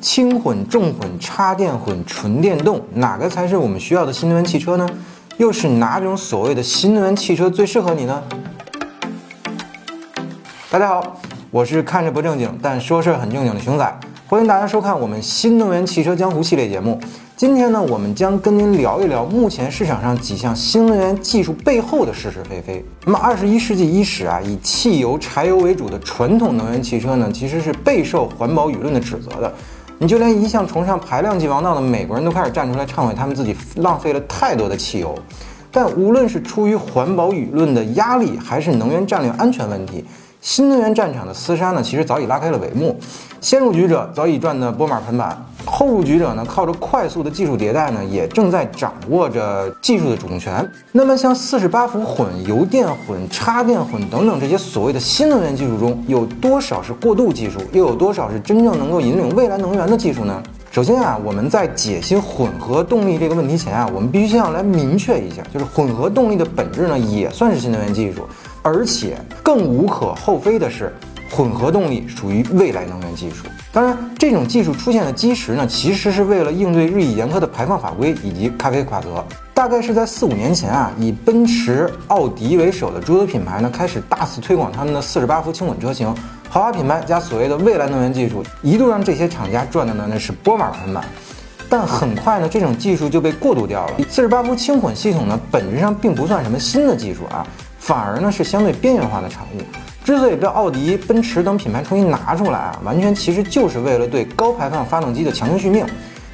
轻混、重混、插电混、纯电动，哪个才是我们需要的新能源汽车呢？又是哪种所谓的新能源汽车最适合你呢？大家好，我是看着不正经但说事儿很正经的熊仔，欢迎大家收看我们新能源汽车江湖系列节目。今天呢，我们将跟您聊一聊目前市场上几项新能源技术背后的是是非非。那么，二十一世纪伊始啊，以汽油、柴油为主的传统能源汽车呢，其实是备受环保舆论的指责的。你就连一向崇尚排量级王道的美国人都开始站出来忏悔，他们自己浪费了太多的汽油。但无论是出于环保舆论的压力，还是能源战略安全问题，新能源战场的厮杀呢，其实早已拉开了帷幕。先入局者早已赚得钵满盆满。后入局者呢，靠着快速的技术迭代呢，也正在掌握着技术的主动权。那么，像四十八伏混、油电混、插电混等等这些所谓的新能源技术中，有多少是过渡技术，又有多少是真正能够引领未来能源的技术呢？首先啊，我们在解析混合动力这个问题前啊，我们必须先要来明确一下，就是混合动力的本质呢，也算是新能源技术，而且更无可厚非的是。混合动力属于未来能源技术。当然，这种技术出现的基石呢，其实是为了应对日益严苛的排放法规以及咖啡法则。大概是在四五年前啊，以奔驰、奥迪为首的诸多品牌呢，开始大肆推广他们的四十八伏轻混车型，豪华品牌加所谓的未来能源技术，一度让这些厂家赚的呢那是钵满盆满。但很快呢，这种技术就被过渡掉了。四十八伏轻混系统呢，本质上并不算什么新的技术啊，反而呢是相对边缘化的产物。之所以被奥迪、奔驰等品牌重新拿出来啊，完全其实就是为了对高排放发动机的强行续命。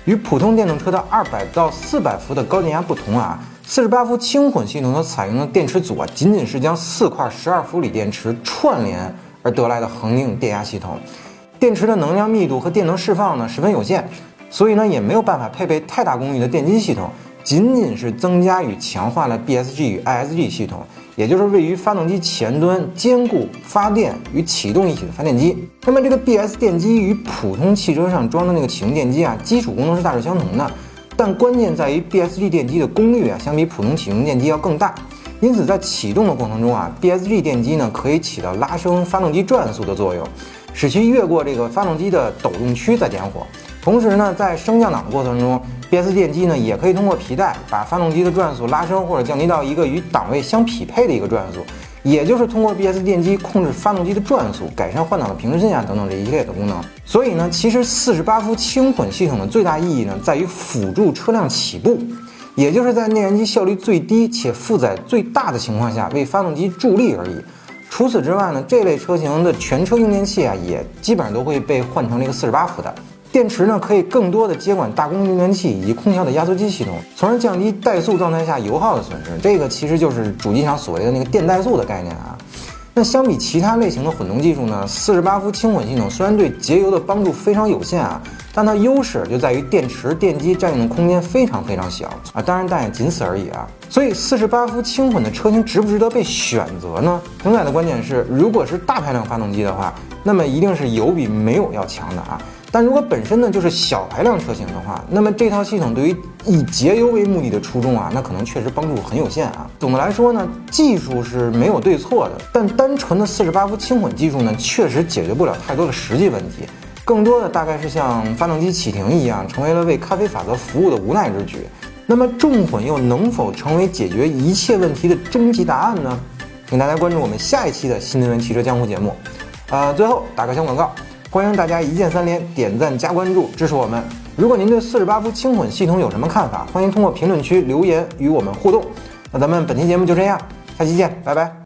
与普通电动车的二百到四百伏的高电压不同啊，四十八伏轻混系统所采用的电池组啊，仅仅是将四块十二伏锂电池串联而得来的恒定电压系统。电池的能量密度和电能释放呢十分有限，所以呢也没有办法配备太大功率的电机系统，仅仅是增加与强化了 BSG 与 ISG 系统。也就是位于发动机前端兼顾发电与启动一体的发电机。那么这个 BS 电机与普通汽车上装的那个启动电机啊，基础功能是大致相同的，但关键在于 BSG 电机的功率啊，相比普通启动电机要更大。因此在启动的过程中啊，BSG 电机呢可以起到拉升发动机转速的作用，使其越过这个发动机的抖动区再点火。同时呢，在升降档的过程中，BS 电机呢也可以通过皮带把发动机的转速拉升或者降低到一个与档位相匹配的一个转速，也就是通过 BS 电机控制发动机的转速，改善换挡的平顺性啊等等这一系列的功能。所以呢，其实四十八伏轻混系统的最大意义呢，在于辅助车辆起步，也就是在内燃机效率最低且负载最大的情况下为发动机助力而已。除此之外呢，这类车型的全车用电器啊，也基本上都会被换成了一个四十八伏的。电池呢，可以更多的接管大功率用电器以及空调的压缩机系统，从而降低怠速状态下油耗的损失。这个其实就是主机厂所谓的那个电怠速的概念啊。那相比其他类型的混动技术呢，四十八伏轻混系统虽然对节油的帮助非常有限啊，但它优势就在于电池电机占用的空间非常非常小啊。当然，但也仅此而已啊。所以，四十八伏轻混的车型值不值得被选择呢？熊仔的观点是，如果是大排量发动机的话，那么一定是有比没有要强的啊。但如果本身呢就是小排量车型的话，那么这套系统对于以节油为目的的初衷啊，那可能确实帮助很有限啊。总的来说呢，技术是没有对错的，但单纯的四十八伏轻混技术呢，确实解决不了太多的实际问题，更多的大概是像发动机启停一样，成为了为咖啡法则服务的无奈之举。那么重混又能否成为解决一切问题的终极答案呢？请大家关注我们下一期的新能源汽车江湖节目。呃，最后打个小广告。欢迎大家一键三连，点赞加关注，支持我们。如果您对四十八伏轻混系统有什么看法，欢迎通过评论区留言与我们互动。那咱们本期节目就这样，下期见，拜拜。